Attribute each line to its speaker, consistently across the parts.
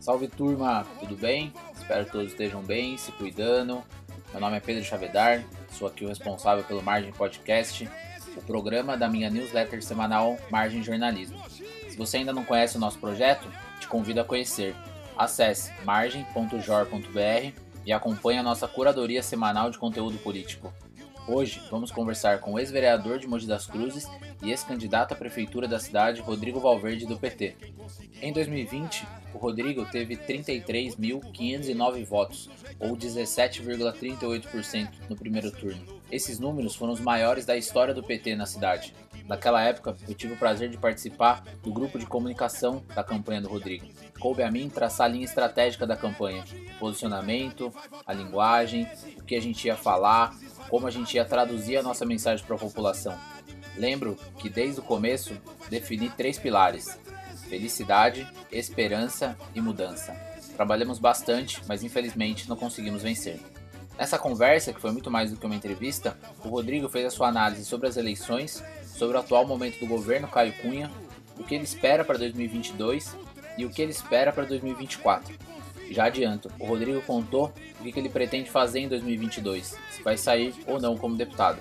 Speaker 1: Salve turma, tudo bem? Espero que todos estejam bem, se cuidando. Meu nome é Pedro Chavedar, sou aqui o responsável pelo Margem Podcast, o programa da minha newsletter semanal Margem Jornalismo. Se você ainda não conhece o nosso projeto, te convido a conhecer. Acesse margem.jor.br e acompanhe a nossa curadoria semanal de conteúdo político. Hoje vamos conversar com o ex-vereador de Mogi das Cruzes e ex-candidato à prefeitura da cidade, Rodrigo Valverde, do PT. Em 2020, o Rodrigo teve 33.509 votos, ou 17,38% no primeiro turno. Esses números foram os maiores da história do PT na cidade. Naquela época, eu tive o prazer de participar do grupo de comunicação da campanha do Rodrigo. Coube a mim traçar a linha estratégica da campanha, posicionamento, a linguagem, o que a gente ia falar, como a gente ia traduzir a nossa mensagem para a população. Lembro que desde o começo defini três pilares: felicidade, esperança e mudança. Trabalhamos bastante, mas infelizmente não conseguimos vencer. Nessa conversa, que foi muito mais do que uma entrevista, o Rodrigo fez a sua análise sobre as eleições, sobre o atual momento do governo Caio Cunha, o que ele espera para 2022 e o que ele espera para 2024. Já adianto, o Rodrigo contou o que ele pretende fazer em 2022, se vai sair ou não como deputado.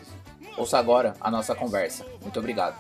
Speaker 1: Ouça agora a nossa conversa. Muito obrigado.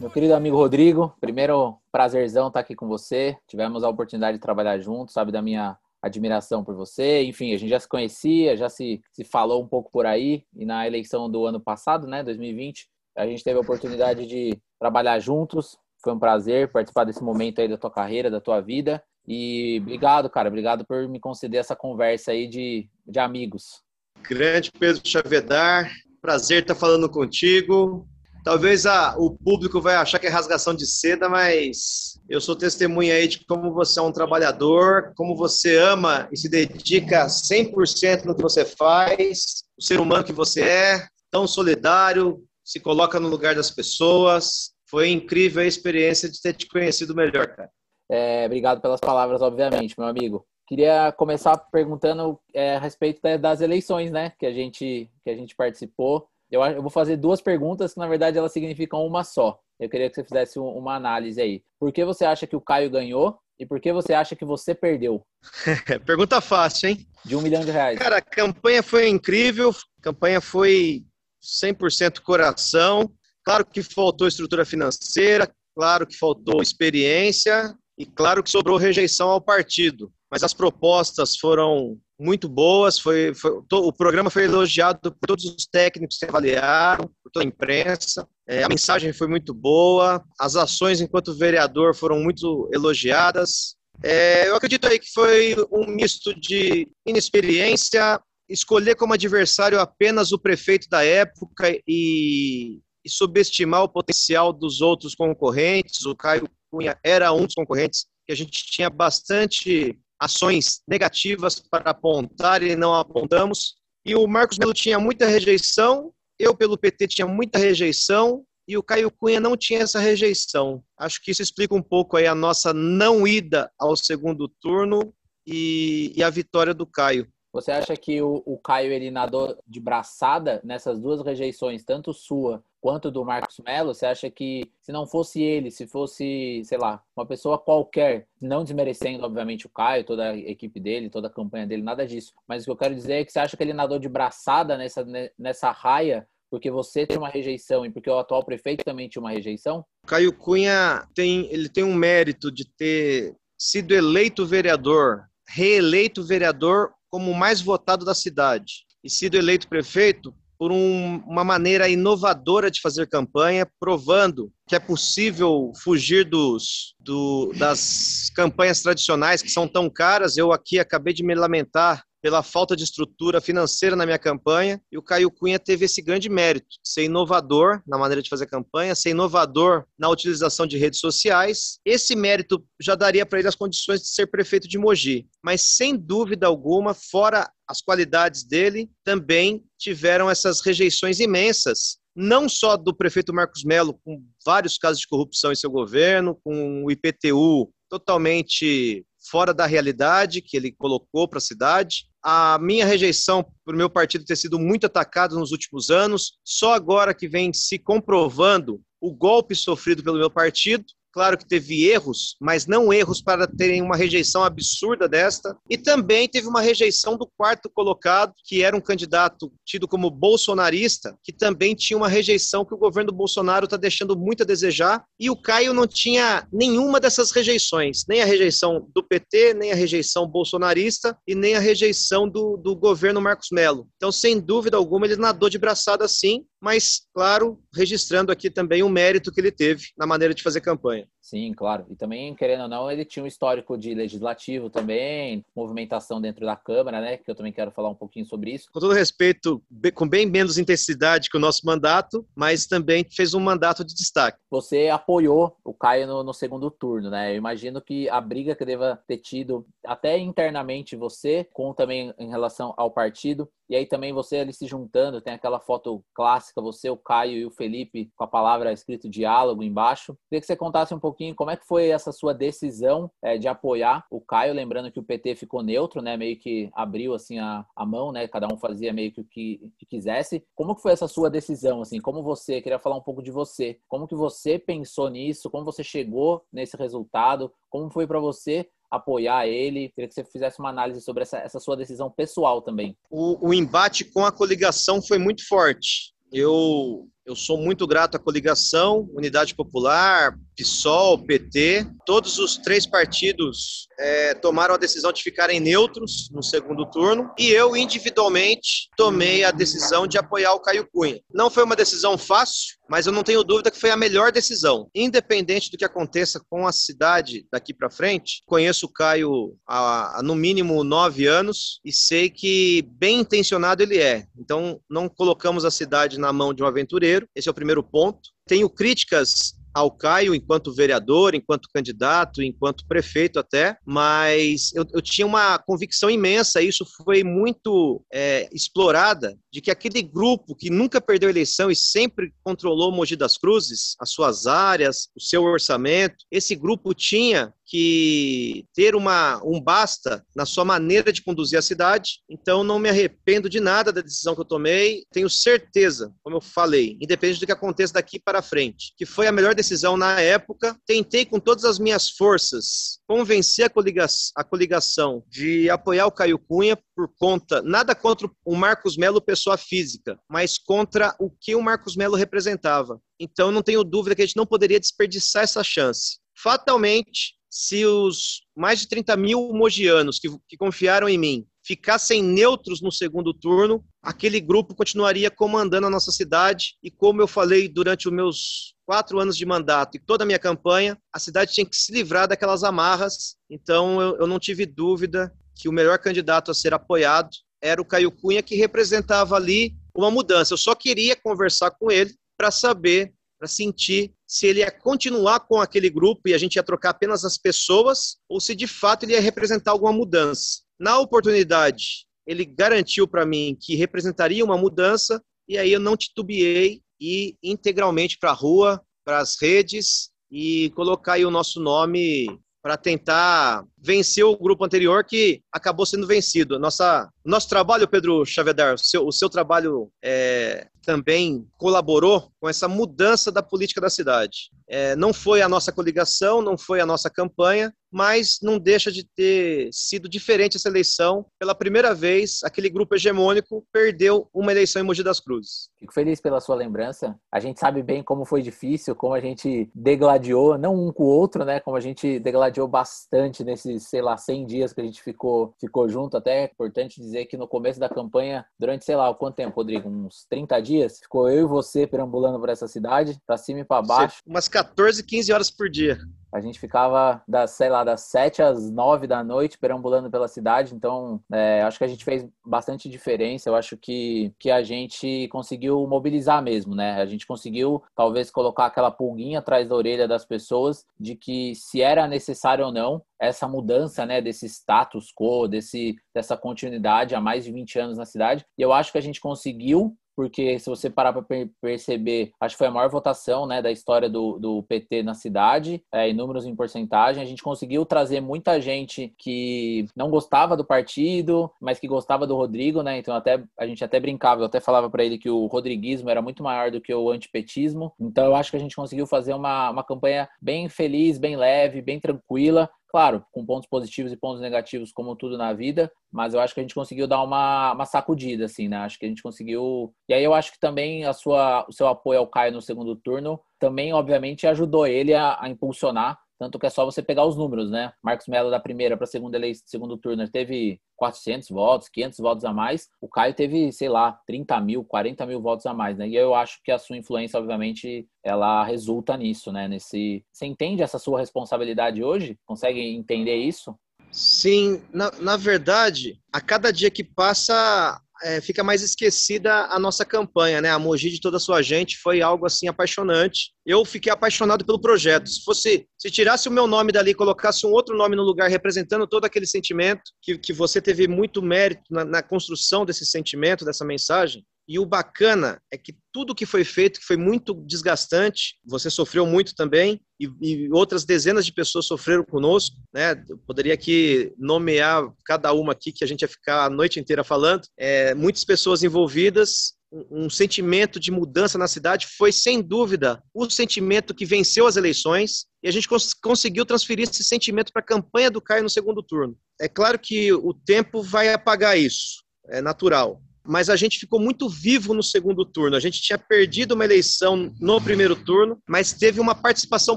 Speaker 1: Meu querido amigo Rodrigo, primeiro prazerzão estar aqui com você. Tivemos a oportunidade de trabalhar juntos, sabe da minha admiração por você. Enfim, a gente já se conhecia, já se, se falou um pouco por aí. E na eleição do ano passado, né, 2020, a gente teve a oportunidade de trabalhar juntos. Foi um prazer participar desse momento aí da tua carreira, da tua vida. E obrigado, cara. Obrigado por me conceder essa conversa aí de, de amigos.
Speaker 2: Grande Pedro Chavedar, prazer estar falando contigo. Talvez a, o público vai achar que é rasgação de seda, mas eu sou testemunha aí de como você é um trabalhador, como você ama e se dedica 100% no que você faz, o ser humano que você é, tão solidário, se coloca no lugar das pessoas. Foi incrível a experiência de ter te conhecido melhor, cara.
Speaker 1: É, obrigado pelas palavras, obviamente, meu amigo. Queria começar perguntando é, a respeito das eleições, né, que a gente que a gente participou. Eu, eu vou fazer duas perguntas que na verdade elas significam uma só. Eu queria que você fizesse uma análise aí. Por que você acha que o Caio ganhou e por que você acha que você perdeu?
Speaker 2: Pergunta fácil, hein?
Speaker 1: De um milhão de reais.
Speaker 2: Cara, a campanha foi incrível, a campanha foi 100% coração. Claro que faltou estrutura financeira, claro que faltou experiência, e claro que sobrou rejeição ao partido, mas as propostas foram muito boas. Foi, foi to, o programa foi elogiado por todos os técnicos que avaliaram, por toda a imprensa. É, a mensagem foi muito boa. As ações enquanto vereador foram muito elogiadas. É, eu acredito aí que foi um misto de inexperiência, escolher como adversário apenas o prefeito da época e, e subestimar o potencial dos outros concorrentes. O Caio Cunha era um dos concorrentes que a gente tinha bastante ações negativas para apontar e não apontamos. E o Marcos Melo tinha muita rejeição, eu pelo PT tinha muita rejeição e o Caio Cunha não tinha essa rejeição. Acho que isso explica um pouco aí a nossa não ida ao segundo turno e, e a vitória do Caio.
Speaker 1: Você acha que o, o Caio ele nadou de braçada nessas duas rejeições, tanto sua quanto do Marcos Melo? Você acha que se não fosse ele, se fosse, sei lá, uma pessoa qualquer, não desmerecendo, obviamente, o Caio, toda a equipe dele, toda a campanha dele, nada disso. Mas o que eu quero dizer é que você acha que ele nadou de braçada nessa, nessa raia porque você tem uma rejeição e porque o atual prefeito também tinha uma rejeição?
Speaker 2: Caio Cunha tem, ele tem um mérito de ter sido eleito vereador, reeleito vereador como o mais votado da cidade e sido eleito prefeito por um, uma maneira inovadora de fazer campanha, provando que é possível fugir dos, do, das campanhas tradicionais que são tão caras. Eu aqui acabei de me lamentar pela falta de estrutura financeira na minha campanha, e o Caio Cunha teve esse grande mérito, ser inovador na maneira de fazer campanha, ser inovador na utilização de redes sociais. Esse mérito já daria para ele as condições de ser prefeito de Mogi, mas sem dúvida alguma, fora as qualidades dele, também tiveram essas rejeições imensas não só do prefeito Marcos Melo, com vários casos de corrupção em seu governo, com o IPTU totalmente fora da realidade que ele colocou para a cidade. A minha rejeição por meu partido ter sido muito atacado nos últimos anos, só agora que vem se comprovando o golpe sofrido pelo meu partido. Claro que teve erros, mas não erros para terem uma rejeição absurda desta. E também teve uma rejeição do quarto colocado, que era um candidato tido como bolsonarista, que também tinha uma rejeição que o governo Bolsonaro está deixando muito a desejar. E o Caio não tinha nenhuma dessas rejeições, nem a rejeição do PT, nem a rejeição bolsonarista e nem a rejeição do, do governo Marcos Melo. Então, sem dúvida alguma, ele nadou de braçada sim, mas, claro, registrando aqui também o mérito que ele teve na maneira de fazer campanha.
Speaker 1: Sim, claro. E também, querendo ou não, ele tinha um histórico de legislativo também, movimentação dentro da Câmara, né? Que eu também quero falar um pouquinho sobre isso.
Speaker 2: Com todo respeito, com bem menos intensidade que o nosso mandato, mas também fez um mandato de destaque.
Speaker 1: Você apoiou o Caio no, no segundo turno, né? Eu imagino que a briga que deva ter tido, até internamente você, com também em relação ao partido, e aí também você ali se juntando, tem aquela foto clássica, você, o Caio e o Felipe, com a palavra escrito diálogo embaixo. Queria que você contasse um pouquinho como é que foi essa sua decisão é, de apoiar o Caio, lembrando que o PT ficou neutro, né? Meio que abriu assim a, a mão, né? Cada um fazia meio que o que, que quisesse. Como que foi essa sua decisão, assim? Como você, queria falar um pouco de você. Como que você pensou nisso? Como você chegou nesse resultado? Como foi para você apoiar ele. Queria que você fizesse uma análise sobre essa, essa sua decisão pessoal também.
Speaker 2: O, o embate com a coligação foi muito forte. Eu, eu sou muito grato à coligação, Unidade Popular, PSOL, PT. Todos os três partidos é, tomaram a decisão de ficarem neutros no segundo turno e eu, individualmente, tomei a decisão de apoiar o Caio Cunha. Não foi uma decisão fácil, mas eu não tenho dúvida que foi a melhor decisão. Independente do que aconteça com a cidade daqui para frente, conheço o Caio há, há, no mínimo nove anos e sei que bem intencionado ele é. Então, não colocamos a cidade na mão de um aventureiro, esse é o primeiro ponto. Tenho críticas ao Caio enquanto vereador, enquanto candidato, enquanto prefeito até, mas eu, eu tinha uma convicção imensa, isso foi muito é, explorada, de que aquele grupo que nunca perdeu eleição e sempre controlou Mogi das Cruzes, as suas áreas, o seu orçamento, esse grupo tinha que ter uma, um basta na sua maneira de conduzir a cidade. Então, não me arrependo de nada da decisão que eu tomei. Tenho certeza, como eu falei, independente do que aconteça daqui para frente, que foi a melhor decisão na época. Tentei, com todas as minhas forças, convencer a, coliga a coligação de apoiar o Caio Cunha por conta, nada contra o Marcos Melo, pessoa física, mas contra o que o Marcos Melo representava. Então, não tenho dúvida que a gente não poderia desperdiçar essa chance. Fatalmente, se os mais de 30 mil mogianos que, que confiaram em mim ficassem neutros no segundo turno, aquele grupo continuaria comandando a nossa cidade. E como eu falei durante os meus quatro anos de mandato e toda a minha campanha, a cidade tinha que se livrar daquelas amarras. Então eu, eu não tive dúvida que o melhor candidato a ser apoiado era o Caio Cunha, que representava ali uma mudança. Eu só queria conversar com ele para saber para sentir se ele ia continuar com aquele grupo e a gente ia trocar apenas as pessoas ou se de fato ele ia representar alguma mudança. Na oportunidade, ele garantiu para mim que representaria uma mudança e aí eu não titubeei e integralmente para a rua, para as redes e colocar aí o nosso nome para tentar vencer o grupo anterior que acabou sendo vencido. Nossa, nosso trabalho, Pedro Chavedar, o seu, o seu trabalho é, também colaborou com essa mudança da política da cidade. É, não foi a nossa coligação, não foi a nossa campanha, mas não deixa de ter sido diferente essa eleição. Pela primeira vez, aquele grupo hegemônico perdeu uma eleição em Mogi das Cruzes.
Speaker 1: Fico feliz pela sua lembrança. A gente sabe bem como foi difícil, como a gente degladiou, não um com o outro, né? Como a gente degladiou bastante nesses, sei lá, 100 dias que a gente ficou, ficou junto. Até é importante dizer que no começo da campanha, durante, sei lá, quanto tempo, Rodrigo? Uns 30 dias, ficou eu e você perambulando por essa cidade, para cima e para baixo.
Speaker 2: Umas 14, 15 horas por dia.
Speaker 1: A gente ficava das, sei lá, das 7 às 9 da noite perambulando pela cidade, então é, acho que a gente fez bastante diferença. Eu acho que, que a gente conseguiu mobilizar mesmo, né? A gente conseguiu talvez colocar aquela pulguinha atrás da orelha das pessoas de que se era necessário ou não essa mudança, né, desse status quo, desse, dessa continuidade há mais de 20 anos na cidade. E eu acho que a gente conseguiu porque se você parar para perceber, acho que foi a maior votação né, da história do, do PT na cidade, é, em números em porcentagem. A gente conseguiu trazer muita gente que não gostava do partido, mas que gostava do Rodrigo, né? Então até a gente até brincava, eu até falava para ele que o rodriguismo era muito maior do que o antipetismo. Então eu acho que a gente conseguiu fazer uma, uma campanha bem feliz, bem leve, bem tranquila, claro, com pontos positivos e pontos negativos, como tudo na vida, mas eu acho que a gente conseguiu dar uma, uma sacudida, assim, né? Acho que a gente conseguiu. E aí eu acho que também a sua, o seu apoio ao Caio no segundo turno também, obviamente, ajudou ele a, a impulsionar tanto que é só você pegar os números, né? Marcos Melo da primeira para segunda eleição, segundo turno teve 400 votos, 500 votos a mais. O Caio teve, sei lá, 30 mil, 40 mil votos a mais, né? E eu acho que a sua influência, obviamente, ela resulta nisso, né? Nesse, você entende essa sua responsabilidade hoje? Consegue entender isso?
Speaker 2: Sim, na, na verdade, a cada dia que passa, é, fica mais esquecida a nossa campanha, né? A Mogi de toda a sua gente foi algo assim apaixonante. Eu fiquei apaixonado pelo projeto. Se fosse, se tirasse o meu nome dali colocasse um outro nome no lugar representando todo aquele sentimento, que, que você teve muito mérito na, na construção desse sentimento, dessa mensagem, e o bacana é que tudo que foi feito, que foi muito desgastante, você sofreu muito também, e, e, outras dezenas de pessoas sofreram conosco, né? Eu poderia aqui nomear cada uma aqui que a gente ia ficar a noite inteira falando. É, muitas pessoas envolvidas, um, sentimento de mudança na cidade foi sem dúvida o sentimento que venceu as eleições e a gente cons conseguiu transferir esse sentimento para a campanha do Caio no segundo turno. É claro que o tempo vai apagar isso, é natural mas a gente ficou muito vivo no segundo turno. A gente tinha perdido uma eleição no primeiro turno, mas teve uma participação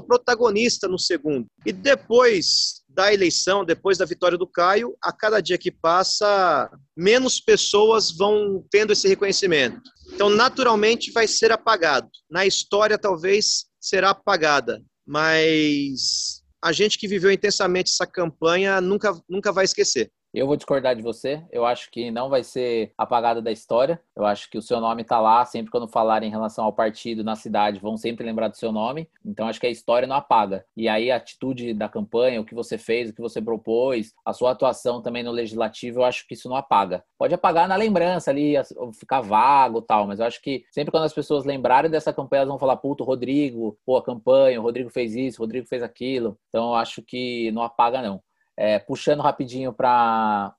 Speaker 2: protagonista no segundo. E depois da eleição, depois da vitória do Caio, a cada dia que passa, menos pessoas vão tendo esse reconhecimento. Então, naturalmente, vai ser apagado. Na história, talvez será apagada, mas a gente que viveu intensamente essa campanha nunca, nunca vai esquecer.
Speaker 1: Eu vou discordar de você. Eu acho que não vai ser apagado da história. Eu acho que o seu nome está lá. Sempre quando falarem em relação ao partido na cidade, vão sempre lembrar do seu nome. Então acho que a história não apaga. E aí a atitude da campanha, o que você fez, o que você propôs, a sua atuação também no legislativo, eu acho que isso não apaga. Pode apagar na lembrança ali, ficar vago tal, mas eu acho que sempre quando as pessoas lembrarem dessa campanha, elas vão falar: puto, Rodrigo, pô, a campanha, o Rodrigo fez isso, o Rodrigo fez aquilo. Então eu acho que não apaga, não. É, puxando rapidinho para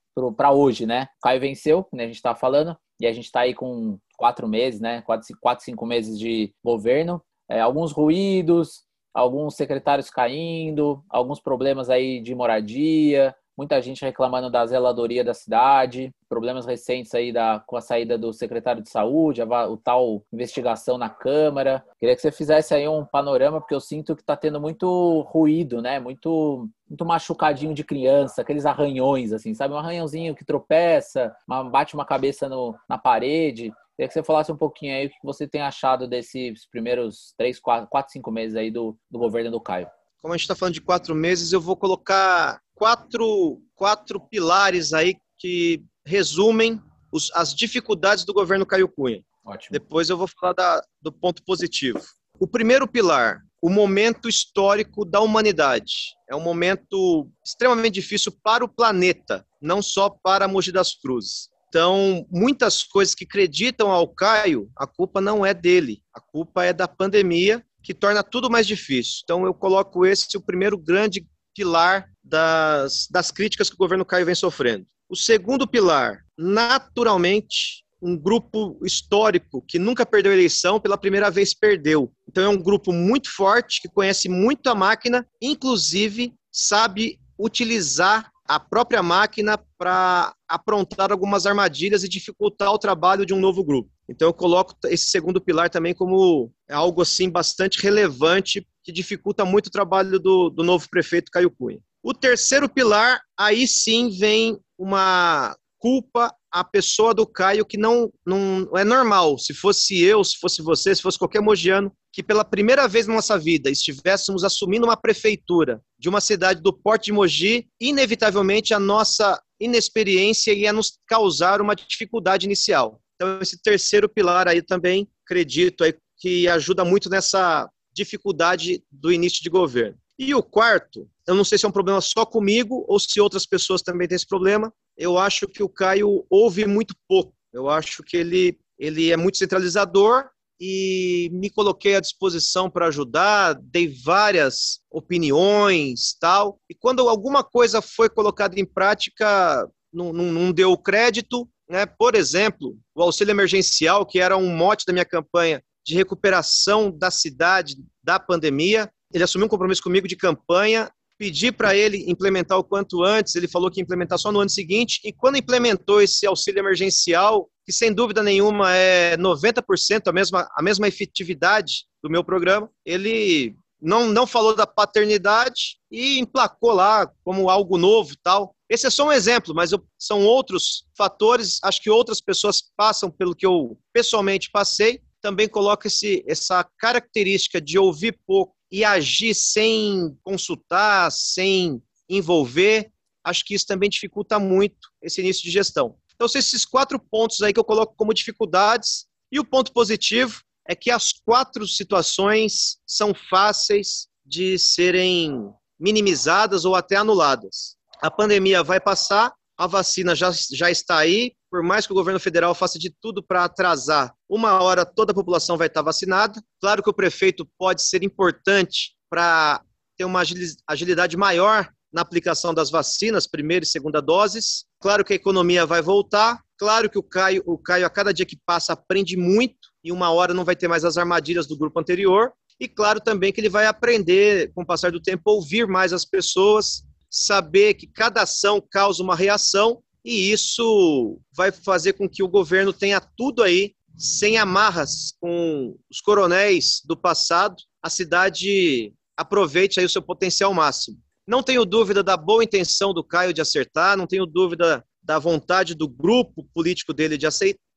Speaker 1: hoje, né? O Caio venceu, como a gente estava falando, e a gente está aí com quatro meses, né? Quatro, quatro cinco meses de governo. É, alguns ruídos, alguns secretários caindo, alguns problemas aí de moradia, muita gente reclamando da zeladoria da cidade, problemas recentes aí da, com a saída do secretário de saúde, a, o tal investigação na Câmara. Queria que você fizesse aí um panorama, porque eu sinto que está tendo muito ruído, né? Muito, muito machucadinho de criança, aqueles arranhões, assim, sabe? Um arranhãozinho que tropeça, bate uma cabeça no, na parede. Queria que você falasse um pouquinho aí o que você tem achado desses primeiros três, quatro, quatro cinco meses aí do, do governo do Caio.
Speaker 2: Como a gente está falando de quatro meses, eu vou colocar quatro, quatro pilares aí que resumem os, as dificuldades do governo Caio Cunha. Ótimo. Depois eu vou falar da, do ponto positivo. O primeiro pilar, o momento histórico da humanidade. É um momento extremamente difícil para o planeta, não só para Mogi das Cruzes. Então, muitas coisas que acreditam ao Caio, a culpa não é dele, a culpa é da pandemia, que torna tudo mais difícil. Então, eu coloco esse o primeiro grande pilar das, das críticas que o governo Caio vem sofrendo. O segundo pilar, naturalmente, um grupo histórico que nunca perdeu eleição, pela primeira vez perdeu. Então é um grupo muito forte, que conhece muito a máquina, inclusive sabe utilizar a própria máquina para aprontar algumas armadilhas e dificultar o trabalho de um novo grupo. Então eu coloco esse segundo pilar também como algo assim bastante relevante que dificulta muito o trabalho do, do novo prefeito Caio Cunha. O terceiro pilar, aí sim vem uma culpa à pessoa do Caio que não, não é normal. Se fosse eu, se fosse você, se fosse qualquer mogiano, que pela primeira vez na nossa vida estivéssemos assumindo uma prefeitura de uma cidade do porte de Mogi, inevitavelmente a nossa inexperiência ia nos causar uma dificuldade inicial. Então, esse terceiro pilar aí também, acredito, aí, que ajuda muito nessa dificuldade do início de governo. E o quarto, eu não sei se é um problema só comigo ou se outras pessoas também têm esse problema. Eu acho que o Caio ouve muito pouco. Eu acho que ele ele é muito centralizador e me coloquei à disposição para ajudar, dei várias opiniões, tal. E quando alguma coisa foi colocada em prática, não, não, não deu crédito, né? Por exemplo, o auxílio emergencial, que era um mote da minha campanha de recuperação da cidade da pandemia, ele assumiu um compromisso comigo de campanha pedi para ele implementar o quanto antes, ele falou que ia implementar só no ano seguinte, e quando implementou esse auxílio emergencial, que sem dúvida nenhuma é 90% a mesma, a mesma efetividade do meu programa, ele não, não falou da paternidade e emplacou lá como algo novo tal. Esse é só um exemplo, mas eu, são outros fatores, acho que outras pessoas passam pelo que eu pessoalmente passei, também coloca essa característica de ouvir pouco e agir sem consultar, sem envolver, acho que isso também dificulta muito esse início de gestão. Então, são esses quatro pontos aí que eu coloco como dificuldades. E o ponto positivo é que as quatro situações são fáceis de serem minimizadas ou até anuladas. A pandemia vai passar, a vacina já, já está aí, por mais que o governo federal faça de tudo para atrasar, uma hora toda a população vai estar vacinada. Claro que o prefeito pode ser importante para ter uma agilidade maior na aplicação das vacinas, primeira e segunda doses. Claro que a economia vai voltar. Claro que o Caio, o Caio, a cada dia que passa, aprende muito e uma hora não vai ter mais as armadilhas do grupo anterior. E claro também que ele vai aprender, com o passar do tempo, ouvir mais as pessoas, saber que cada ação causa uma reação e isso vai fazer com que o governo tenha tudo aí, sem amarras com os coronéis do passado, a cidade aproveite aí o seu potencial máximo. Não tenho dúvida da boa intenção do Caio de acertar, não tenho dúvida da vontade do grupo político dele de,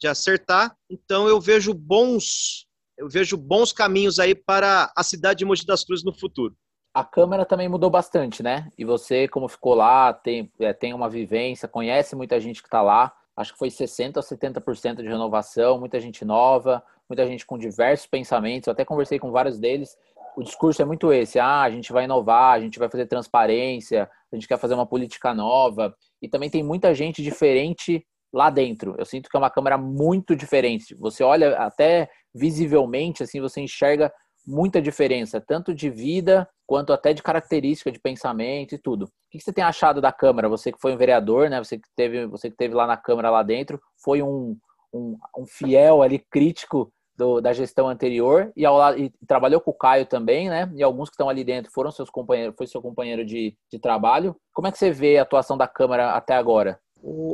Speaker 2: acertar. Então eu vejo bons eu vejo bons caminhos aí para a cidade de Mogi das Cruzes no futuro
Speaker 1: a câmera também mudou bastante, né? E você, como ficou lá, tem, é, tem uma vivência, conhece muita gente que está lá. Acho que foi 60% ou 70% de renovação, muita gente nova, muita gente com diversos pensamentos. Eu até conversei com vários deles. O discurso é muito esse: ah, a gente vai inovar, a gente vai fazer transparência, a gente quer fazer uma política nova. E também tem muita gente diferente lá dentro. Eu sinto que é uma câmera muito diferente. Você olha até visivelmente, assim, você enxerga muita diferença, tanto de vida quanto até de característica de pensamento e tudo. O que você tem achado da Câmara? Você que foi um vereador, né? Você que teve, você que teve lá na Câmara lá dentro, foi um, um, um fiel ali crítico do, da gestão anterior e, ao, e trabalhou com o Caio também, né? E alguns que estão ali dentro foram seus companheiros, foi seu companheiro de, de trabalho. Como é que você vê a atuação da Câmara até agora?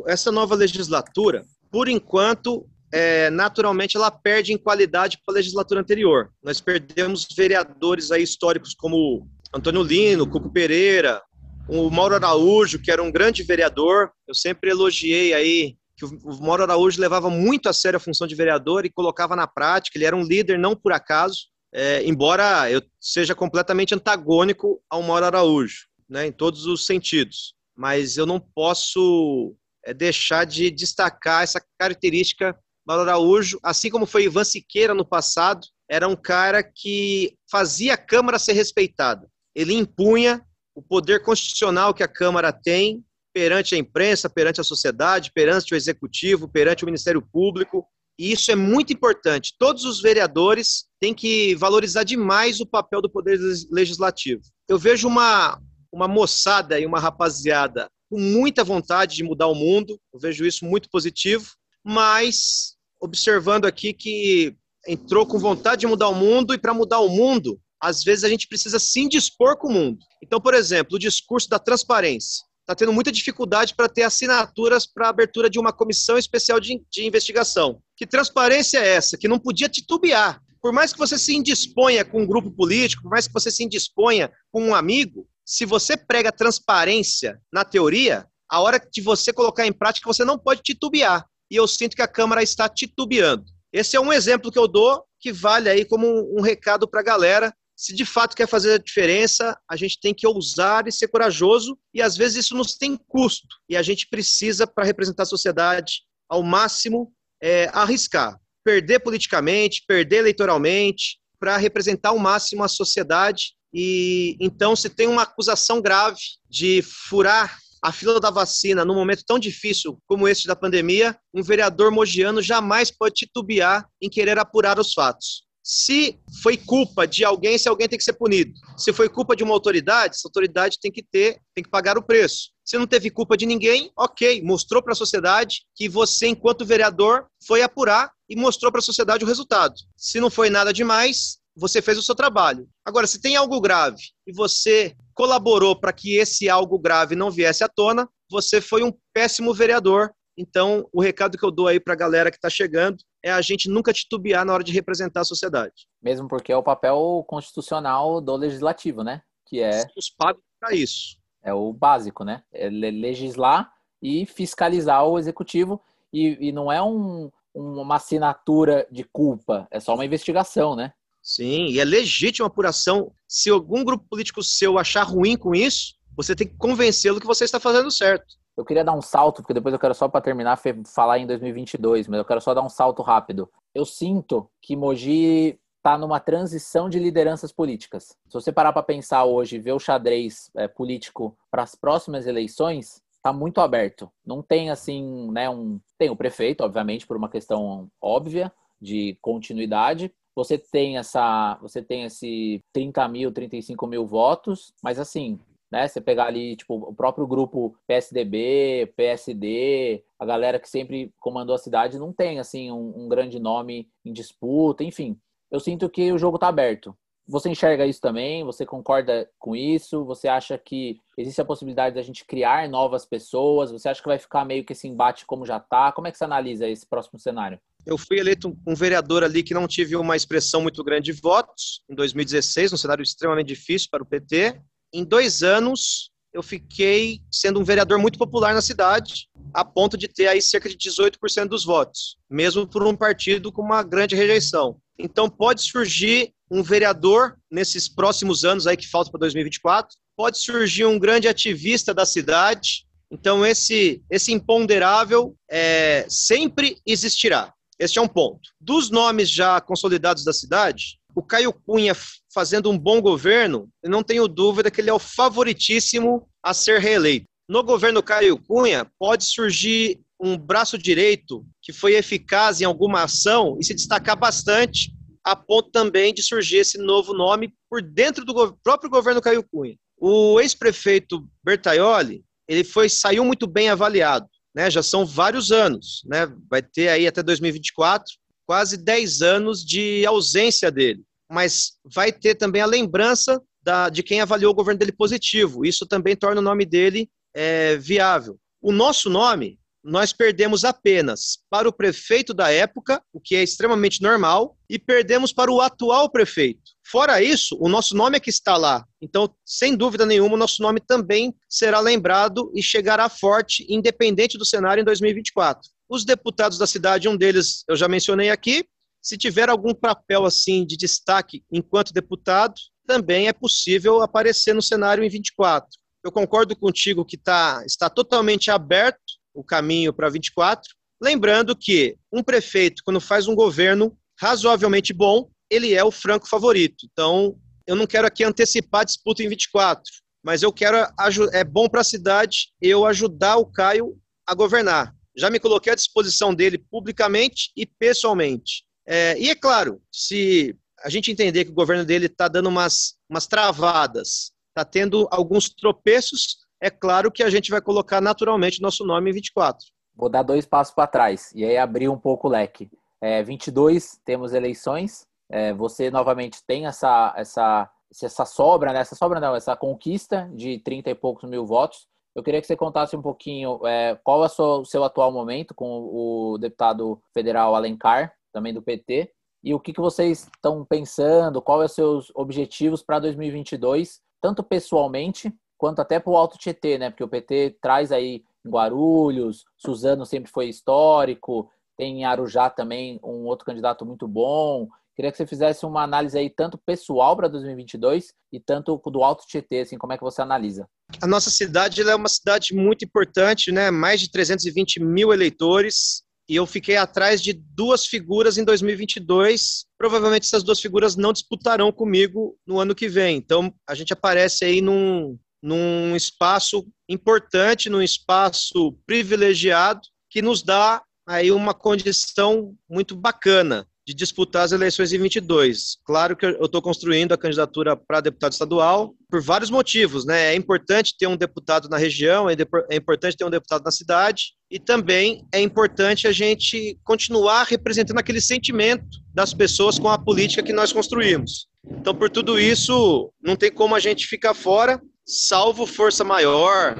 Speaker 2: Essa nova legislatura, por enquanto, é, naturalmente ela perde em qualidade para a legislatura anterior. Nós perdemos vereadores aí históricos como Antônio Lino, Cuco Pereira, o Mauro Araújo, que era um grande vereador. Eu sempre elogiei aí que o Mauro Araújo levava muito a sério a função de vereador e colocava na prática. Ele era um líder não por acaso, é, embora eu seja completamente antagônico ao Mauro Araújo, né, em todos os sentidos. Mas eu não posso é, deixar de destacar essa característica Mauro Araújo, assim como foi Ivan Siqueira no passado, era um cara que fazia a Câmara ser respeitada. Ele impunha o poder constitucional que a Câmara tem perante a imprensa, perante a sociedade, perante o executivo, perante o Ministério Público. E isso é muito importante. Todos os vereadores têm que valorizar demais o papel do poder legislativo. Eu vejo uma, uma moçada e uma rapaziada com muita vontade de mudar o mundo, eu vejo isso muito positivo, mas observando aqui que entrou com vontade de mudar o mundo e para mudar o mundo, às vezes a gente precisa se indispor com o mundo. Então, por exemplo, o discurso da transparência está tendo muita dificuldade para ter assinaturas para a abertura de uma comissão especial de, de investigação. Que transparência é essa? Que não podia titubear. Por mais que você se indisponha com um grupo político, por mais que você se indisponha com um amigo, se você prega transparência na teoria, a hora de você colocar em prática, você não pode titubear e eu sinto que a Câmara está titubeando. Esse é um exemplo que eu dou que vale aí como um, recado para a galera. Se de fato quer fazer a diferença, a gente tem que ousar e ser corajoso, e às vezes isso nos tem custo, e a gente precisa, para representar a sociedade, ao máximo, é, arriscar. Perder politicamente, perder eleitoralmente, para representar ao máximo a sociedade. E então, se tem uma acusação grave de furar a fila da vacina num momento tão difícil como este da pandemia, um vereador mogiano jamais pode titubear em querer apurar os fatos. Se foi culpa de alguém, se alguém tem que ser punido. Se foi culpa de uma autoridade, essa autoridade tem que ter, tem que pagar o preço. Se não teve culpa de ninguém, ok, mostrou para a sociedade que você, enquanto vereador, foi apurar e mostrou para a sociedade o resultado. Se não foi nada demais, você fez o seu trabalho. Agora, se tem algo grave e você colaborou para que esse algo grave não viesse à tona, você foi um péssimo vereador. Então, o recado que eu dou aí para a galera que está chegando é a gente nunca titubear na hora de representar a sociedade.
Speaker 1: Mesmo porque é o papel constitucional do legislativo, né? Que é.
Speaker 2: Os pagos para isso.
Speaker 1: É o básico, né? É legislar e fiscalizar o executivo. E, e não é um, uma assinatura de culpa, é só uma investigação, né?
Speaker 2: Sim, e é legítima apuração. Se algum grupo político seu achar ruim com isso, você tem que convencê-lo que você está fazendo certo.
Speaker 1: Eu queria dar um salto, porque depois eu quero só para terminar falar em 2022, mas eu quero só dar um salto rápido. Eu sinto que Mogi está numa transição de lideranças políticas. Se você parar para pensar hoje, ver o xadrez é, político para as próximas eleições, está muito aberto. Não tem assim, né, um tem o prefeito, obviamente, por uma questão óbvia de continuidade, você tem essa, você tem esse 30 mil, 35 mil votos, mas assim, né? Você pegar ali, tipo, o próprio grupo PSDB, PSD, a galera que sempre comandou a cidade não tem, assim, um, um grande nome em disputa, enfim. Eu sinto que o jogo está aberto. Você enxerga isso também? Você concorda com isso? Você acha que existe a possibilidade da gente criar novas pessoas? Você acha que vai ficar meio que esse embate como já está? Como é que você analisa esse próximo cenário?
Speaker 2: Eu fui eleito um vereador ali que não tive uma expressão muito grande de votos, em 2016, um cenário extremamente difícil para o PT. Em dois anos, eu fiquei sendo um vereador muito popular na cidade, a ponto de ter aí cerca de 18% dos votos, mesmo por um partido com uma grande rejeição. Então, pode surgir um vereador nesses próximos anos aí que falta para 2024, pode surgir um grande ativista da cidade. Então, esse, esse imponderável é, sempre existirá. Este é um ponto. Dos nomes já consolidados da cidade, o Caio Cunha fazendo um bom governo, eu não tenho dúvida que ele é o favoritíssimo a ser reeleito. No governo Caio Cunha, pode surgir um braço direito que foi eficaz em alguma ação e se destacar bastante, a ponto também de surgir esse novo nome por dentro do próprio governo Caio Cunha. O ex-prefeito Bertaioli, ele foi saiu muito bem avaliado né, já são vários anos, né, vai ter aí até 2024 quase 10 anos de ausência dele, mas vai ter também a lembrança da, de quem avaliou o governo dele positivo, isso também torna o nome dele é, viável. O nosso nome, nós perdemos apenas para o prefeito da época, o que é extremamente normal, e perdemos para o atual prefeito. Fora isso, o nosso nome é que está lá. Então, sem dúvida nenhuma, o nosso nome também será lembrado e chegará forte, independente do cenário em 2024. Os deputados da cidade, um deles eu já mencionei aqui, se tiver algum papel assim de destaque enquanto deputado, também é possível aparecer no cenário em 24. Eu concordo contigo que tá, está totalmente aberto o caminho para 24, lembrando que um prefeito, quando faz um governo razoavelmente bom, ele é o franco favorito. Então, eu não quero aqui antecipar a disputa em 24, mas eu quero é bom para a cidade eu ajudar o Caio a governar. Já me coloquei à disposição dele publicamente e pessoalmente. É, e é claro, se a gente entender que o governo dele está dando umas, umas travadas, está tendo alguns tropeços, é claro que a gente vai colocar naturalmente nosso nome em 24.
Speaker 1: Vou dar dois passos para trás e aí abrir um pouco o leque. É, 22 temos eleições, é, você novamente tem essa, essa, essa sobra, né? essa sobra não, essa conquista de 30 e poucos mil votos. Eu queria que você contasse um pouquinho é, qual é o seu atual momento com o deputado federal Alencar, também do PT, e o que, que vocês estão pensando, quais são os seus objetivos para 2022, tanto pessoalmente quanto até para o Alto Tietê, né? Porque o PT traz aí Guarulhos, Suzano sempre foi histórico, tem em Arujá também um outro candidato muito bom. Queria que você fizesse uma análise aí tanto pessoal para 2022 e tanto do Alto Tietê, assim, como é que você analisa?
Speaker 2: A nossa cidade é uma cidade muito importante, né? Mais de 320 mil eleitores. E eu fiquei atrás de duas figuras em 2022. Provavelmente essas duas figuras não disputarão comigo no ano que vem. Então a gente aparece aí num, num espaço importante, num espaço privilegiado, que nos dá aí uma condição muito bacana de disputar as eleições em 22. Claro que eu estou construindo a candidatura para deputado estadual por vários motivos, né? É importante ter um deputado na região, é, é importante ter um deputado na cidade e também é importante a gente continuar representando aquele sentimento das pessoas com a política que nós construímos. Então, por tudo isso, não tem como a gente ficar fora, salvo força maior,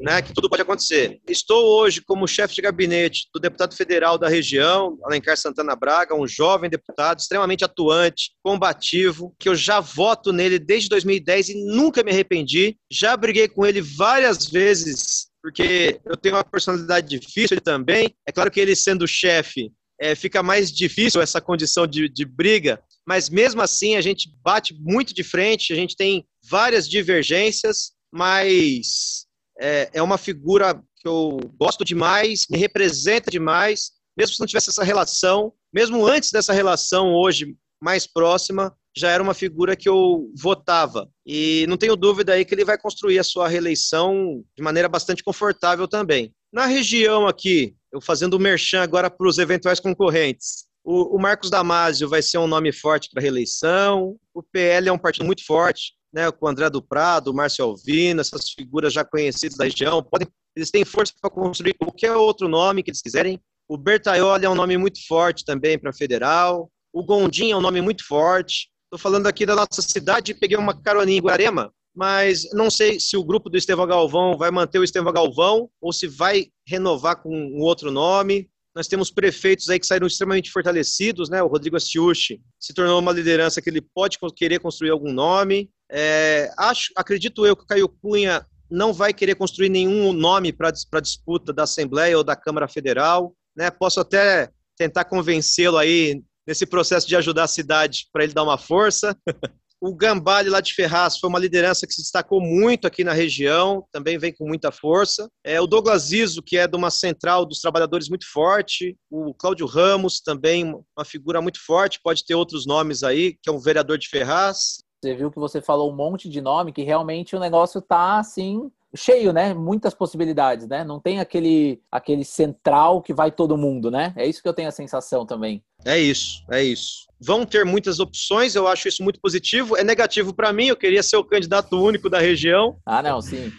Speaker 2: né, que tudo pode acontecer. Estou hoje como chefe de gabinete do deputado federal da região, Alencar Santana Braga, um jovem deputado extremamente atuante, combativo, que eu já voto nele desde 2010 e nunca me arrependi. Já briguei com ele várias vezes, porque eu tenho uma personalidade difícil ele também. É claro que ele sendo chefe, é, fica mais difícil essa condição de, de briga, mas mesmo assim a gente bate muito de frente, a gente tem várias divergências, mas é, é uma figura que eu gosto demais, me representa demais, mesmo se não tivesse essa relação, mesmo antes dessa relação hoje mais próxima, já era uma figura que eu votava. E não tenho dúvida aí que ele vai construir a sua reeleição de maneira bastante confortável também. Na região aqui, eu fazendo o merchan agora para os eventuais concorrentes, o, o Marcos Damasio vai ser um nome forte para reeleição, o PL é um partido muito forte, né, com o André do Prado, o Márcio Alvino, essas figuras já conhecidas da região, podem, eles têm força para construir qualquer outro nome que eles quiserem. O Bertaioli é um nome muito forte também para federal. O Gondim é um nome muito forte. Estou falando aqui da nossa cidade, peguei uma caroninha em Guarema, mas não sei se o grupo do Estevão Galvão vai manter o Estevão Galvão ou se vai renovar com um outro nome. Nós temos prefeitos aí que saíram extremamente fortalecidos, né? O Rodrigo Astiuchi se tornou uma liderança que ele pode querer construir algum nome. É, acho, acredito eu que o Caio Cunha não vai querer construir nenhum nome para disputa da Assembleia ou da Câmara Federal. Né? Posso até tentar convencê-lo aí nesse processo de ajudar a cidade para ele dar uma força. o Gambale lá de Ferraz foi uma liderança que se destacou muito aqui na região, também vem com muita força. É, o Douglas Iso, que é de uma central dos trabalhadores muito forte. O Cláudio Ramos, também uma figura muito forte, pode ter outros nomes aí, que é um vereador de Ferraz.
Speaker 1: Você viu que você falou um monte de nome, que realmente o negócio tá assim cheio, né? Muitas possibilidades, né? Não tem aquele aquele central que vai todo mundo, né? É isso que eu tenho a sensação também.
Speaker 2: É isso, é isso. Vão ter muitas opções, eu acho isso muito positivo. É negativo para mim, eu queria ser o candidato único da região.
Speaker 1: Ah, não, sim.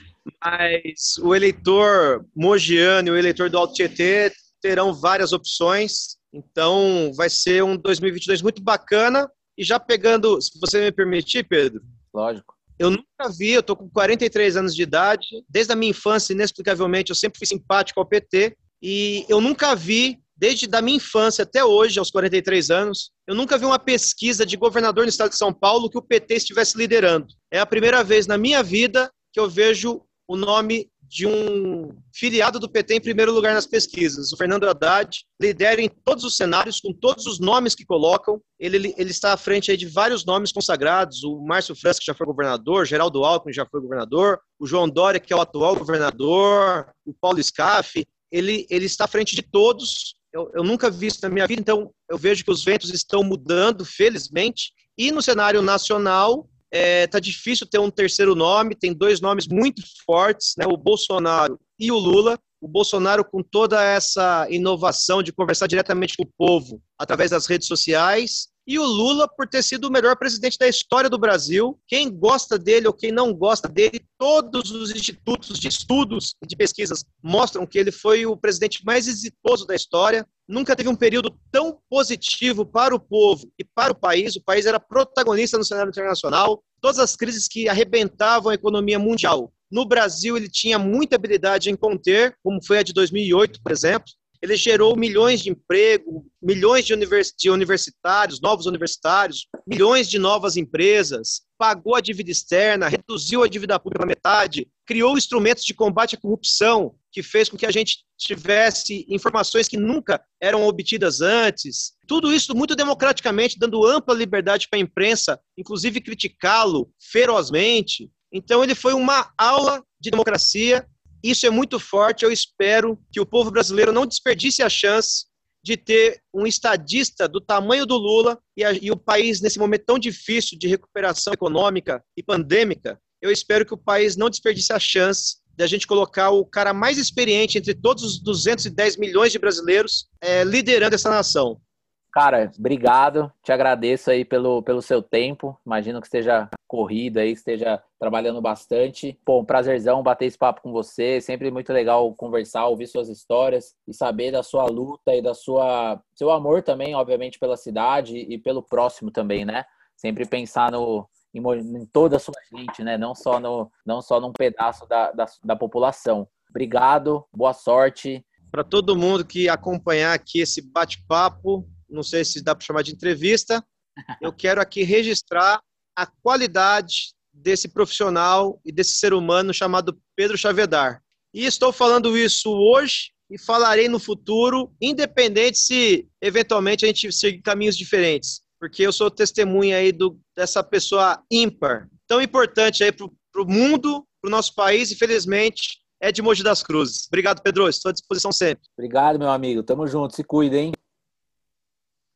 Speaker 2: Mas o eleitor mogiano e o eleitor do Alto Tietê terão várias opções. Então, vai ser um 2022 muito bacana e já pegando, se você me permitir, Pedro.
Speaker 1: Lógico.
Speaker 2: Eu nunca vi, eu tô com 43 anos de idade, desde a minha infância, inexplicavelmente, eu sempre fui simpático ao PT, e eu nunca vi, desde da minha infância até hoje, aos 43 anos, eu nunca vi uma pesquisa de governador no estado de São Paulo que o PT estivesse liderando. É a primeira vez na minha vida que eu vejo o nome de um filiado do PT em primeiro lugar nas pesquisas. O Fernando Haddad lidera em todos os cenários, com todos os nomes que colocam. Ele, ele está à frente de vários nomes consagrados. O Márcio França, que já foi governador, Geraldo Alckmin já foi governador, o João Dória, que é o atual governador, o Paulo Scaff. Ele, ele está à frente de todos. Eu, eu nunca vi isso na minha vida, então eu vejo que os ventos estão mudando, felizmente. E no cenário nacional, é, tá difícil ter um terceiro nome, tem dois nomes muito fortes, né, o Bolsonaro e o Lula. O Bolsonaro, com toda essa inovação de conversar diretamente com o povo através das redes sociais, e o Lula por ter sido o melhor presidente da história do Brasil. Quem gosta dele ou quem não gosta dele, todos os institutos de estudos e de pesquisas mostram que ele foi o presidente mais exitoso da história. Nunca teve um período tão positivo para o povo e para o país. O país era protagonista no cenário internacional. Todas as crises que arrebentavam a economia mundial. No Brasil, ele tinha muita habilidade em conter, como foi a de 2008, por exemplo ele gerou milhões de emprego, milhões de, univers, de universitários, novos universitários, milhões de novas empresas, pagou a dívida externa, reduziu a dívida pública pela metade, criou instrumentos de combate à corrupção, que fez com que a gente tivesse informações que nunca eram obtidas antes. Tudo isso muito democraticamente, dando ampla liberdade para a imprensa, inclusive criticá-lo ferozmente. Então, ele foi uma aula de democracia isso é muito forte. Eu espero que o povo brasileiro não desperdice a chance de ter um estadista do tamanho do Lula e, a, e, o país, nesse momento tão difícil de recuperação econômica e pandêmica, eu espero que o país não desperdice a chance de a gente colocar o cara mais experiente entre todos os 210 milhões de brasileiros é, liderando essa nação.
Speaker 1: Cara, obrigado. Te agradeço aí pelo, pelo seu tempo. Imagino que esteja corrido aí, esteja trabalhando bastante. Um prazerzão bater esse papo com você. Sempre muito legal conversar, ouvir suas histórias e saber da sua luta e da sua seu amor também, obviamente, pela cidade e pelo próximo também, né? Sempre pensar no, em, em toda a sua gente, né? Não só, no, não só num pedaço da, da, da população. Obrigado, boa sorte.
Speaker 2: Para todo mundo que acompanhar aqui esse bate-papo, não sei se dá para chamar de entrevista, eu quero aqui registrar a qualidade desse profissional e desse ser humano chamado Pedro Chavedar. E estou falando isso hoje e falarei no futuro, independente se eventualmente a gente seguir caminhos diferentes, porque eu sou testemunha aí do, dessa pessoa ímpar, tão importante aí para o mundo, para o nosso país, infelizmente, é de Mogi das Cruzes. Obrigado, Pedro. Estou à disposição sempre.
Speaker 1: Obrigado, meu amigo. Tamo junto. Se cuida, hein?